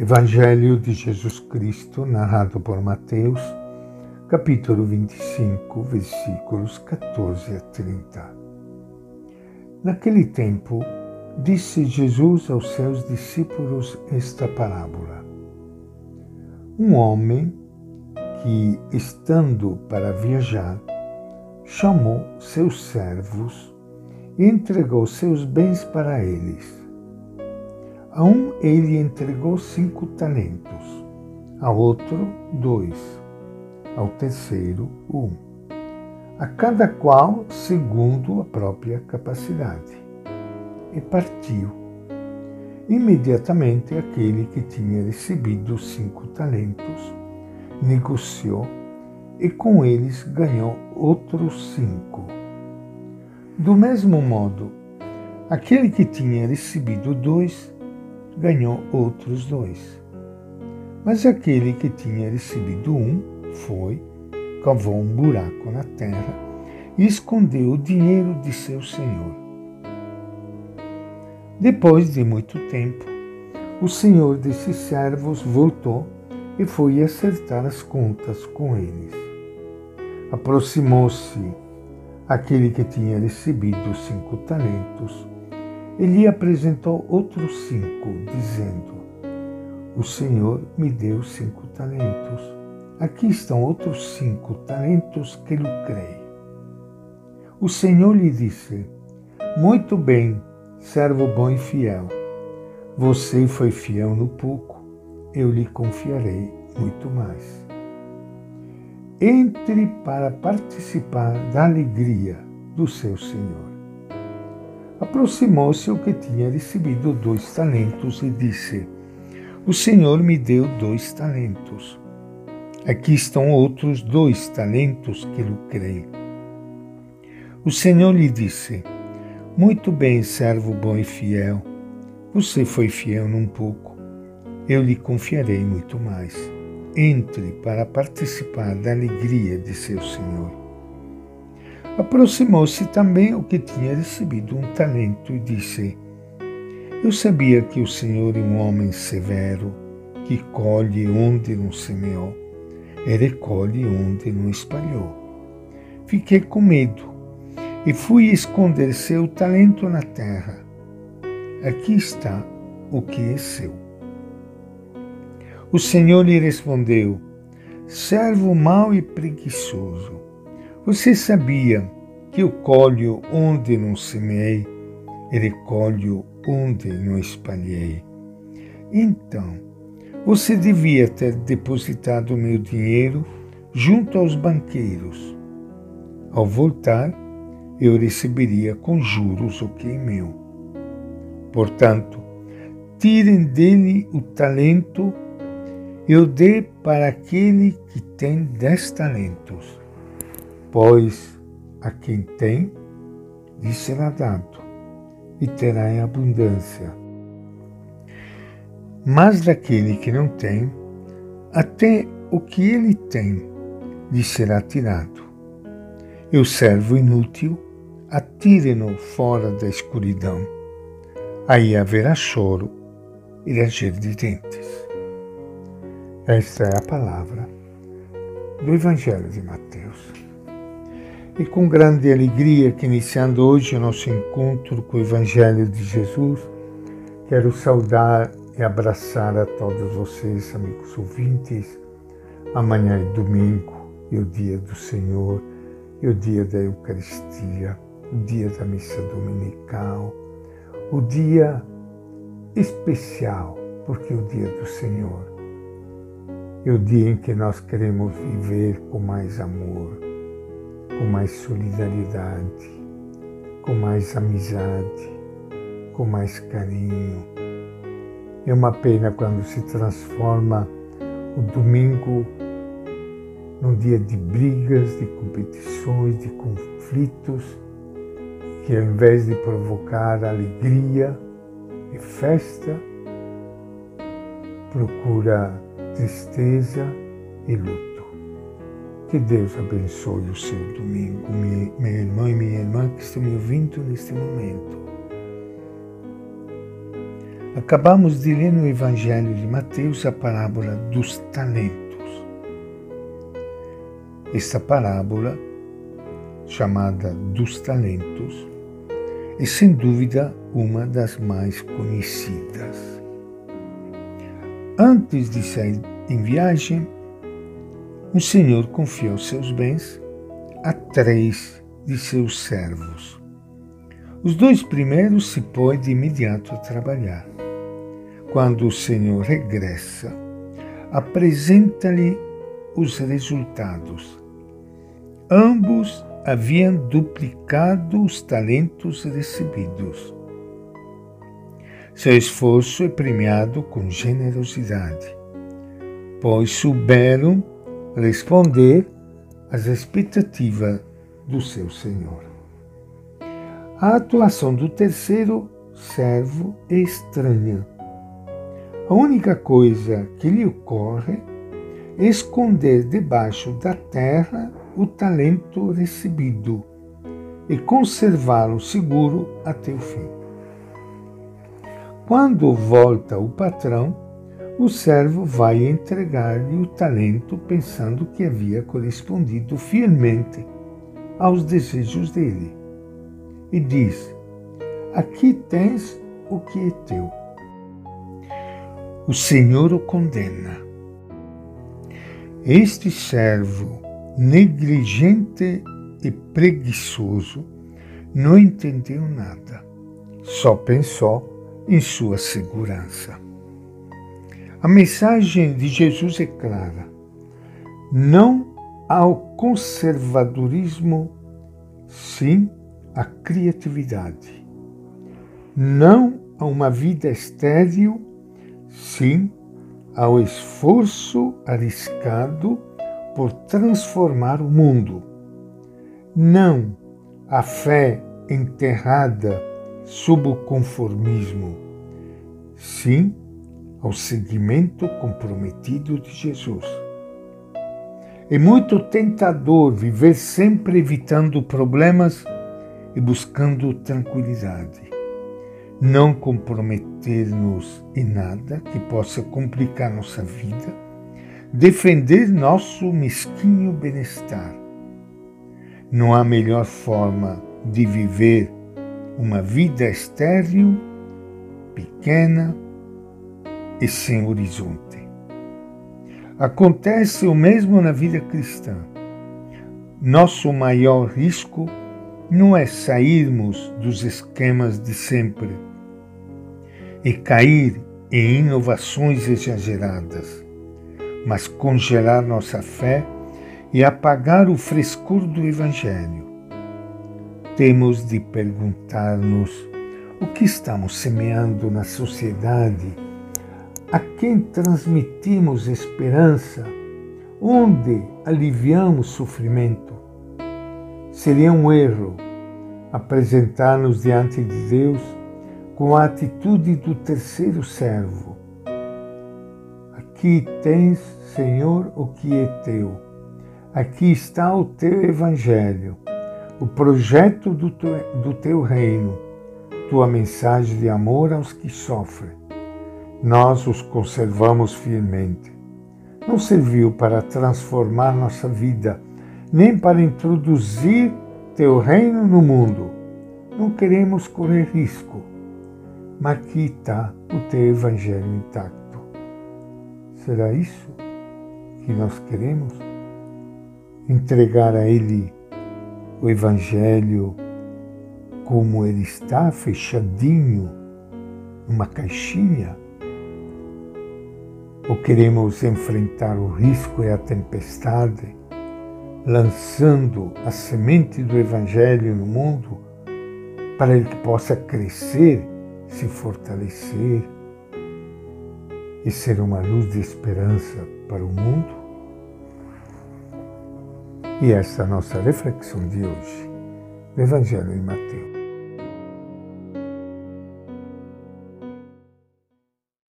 Evangelho de Jesus Cristo, narrado por Mateus, capítulo 25, versículos 14 a 30. Naquele tempo, disse Jesus aos seus discípulos esta parábola: Um homem que, estando para viajar, chamou seus servos e entregou seus bens para eles. A um ele entregou cinco talentos, a outro dois, ao terceiro um, a cada qual segundo a própria capacidade. E partiu. Imediatamente aquele que tinha recebido cinco talentos negociou e com eles ganhou outros cinco. Do mesmo modo, aquele que tinha recebido dois ganhou outros dois. Mas aquele que tinha recebido um foi, cavou um buraco na terra e escondeu o dinheiro de seu senhor. Depois de muito tempo, o senhor desses servos voltou e foi acertar as contas com eles. Aproximou-se aquele que tinha recebido cinco talentos e lhe apresentou outros cinco, dizendo: O Senhor me deu cinco talentos. Aqui estão outros cinco talentos que lucrei. O Senhor lhe disse: Muito bem, servo bom e fiel. Você foi fiel no pouco, eu lhe confiarei muito mais. Entre para participar da alegria do seu Senhor. Aproximou-se o que tinha recebido dois talentos e disse: O Senhor me deu dois talentos. Aqui estão outros dois talentos que lucrei. O Senhor lhe disse: Muito bem, servo bom e fiel. Você foi fiel num pouco. Eu lhe confiarei muito mais entre para participar da alegria de seu Senhor. Aproximou-se também o que tinha recebido um talento e disse: Eu sabia que o Senhor é um homem severo, que colhe onde não semeou e recolhe onde não espalhou. Fiquei com medo e fui esconder seu talento na terra. Aqui está o que é seu. O Senhor lhe respondeu: Servo mau e preguiçoso, você sabia que eu colho onde não semeei e recolho onde não espalhei. Então, você devia ter depositado meu dinheiro junto aos banqueiros. Ao voltar, eu receberia com juros o que é meu. Portanto, tirem dele o talento eu dê para aquele que tem dez talentos, pois a quem tem, lhe será dado, e terá em abundância. Mas daquele que não tem, até o que ele tem lhe será tirado. E o servo inútil, atire-no fora da escuridão. Aí haverá choro e ranger de dentes. Esta é a palavra do Evangelho de Mateus. E com grande alegria que iniciando hoje o nosso encontro com o Evangelho de Jesus, quero saudar e abraçar a todos vocês, amigos ouvintes. Amanhã é domingo e o dia do Senhor, e o dia da Eucaristia, o dia da missa dominical, o dia especial, porque é o dia do Senhor é o dia em que nós queremos viver com mais amor, com mais solidariedade, com mais amizade, com mais carinho. É uma pena quando se transforma o domingo num dia de brigas, de competições, de conflitos, que ao invés de provocar alegria e festa, procura tristeza e luto. Que Deus abençoe o seu domingo, minha, minha irmã e minha irmã que estão me ouvindo neste momento. Acabamos de ler no Evangelho de Mateus a parábola dos talentos. Esta parábola, chamada dos talentos, é sem dúvida uma das mais conhecidas. Antes de sair em viagem, o Senhor confiou seus bens a três de seus servos. Os dois primeiros se põem de imediato a trabalhar quando o Senhor regressa, apresenta-lhe os resultados. Ambos haviam duplicado os talentos recebidos. Seu esforço é premiado com generosidade, pois souberam responder às expectativas do seu Senhor. A atuação do terceiro servo é estranha a única coisa que lhe ocorre é esconder debaixo da terra o talento recebido e conservá-lo seguro até o fim. Quando volta o patrão, o servo vai entregar-lhe o talento pensando que havia correspondido fielmente aos desejos dele. E diz: Aqui tens o que é teu o Senhor o condena. Este servo negligente e preguiçoso não entendeu nada, só pensou em sua segurança. A mensagem de Jesus é clara: não ao conservadorismo, sim à criatividade. Não a uma vida estéril sim ao esforço arriscado por transformar o mundo, não à fé enterrada sob o conformismo, sim ao seguimento comprometido de Jesus. É muito tentador viver sempre evitando problemas e buscando tranquilidade não comprometer-nos em nada que possa complicar nossa vida, defender nosso mesquinho bem-estar. Não há melhor forma de viver uma vida estéril, pequena e sem horizonte. Acontece o mesmo na vida cristã. Nosso maior risco não é sairmos dos esquemas de sempre e cair em inovações exageradas, mas congelar nossa fé e apagar o frescor do Evangelho. Temos de perguntar-nos o que estamos semeando na sociedade, a quem transmitimos esperança, onde aliviamos sofrimento. Seria um erro apresentar-nos diante de Deus com a atitude do terceiro servo. Aqui tens, Senhor, o que é teu. Aqui está o teu evangelho, o projeto do teu, do teu reino, tua mensagem de amor aos que sofrem. Nós os conservamos fielmente. Não serviu para transformar nossa vida, nem para introduzir teu reino no mundo. Não queremos correr risco mas aqui está o teu Evangelho intacto. Será isso que nós queremos? Entregar a Ele o Evangelho como ele está, fechadinho, numa caixinha? Ou queremos enfrentar o risco e a tempestade, lançando a semente do Evangelho no mundo para ele que possa crescer se fortalecer e ser uma luz de esperança para o mundo? E essa é a nossa reflexão de hoje, do Evangelho de Mateus.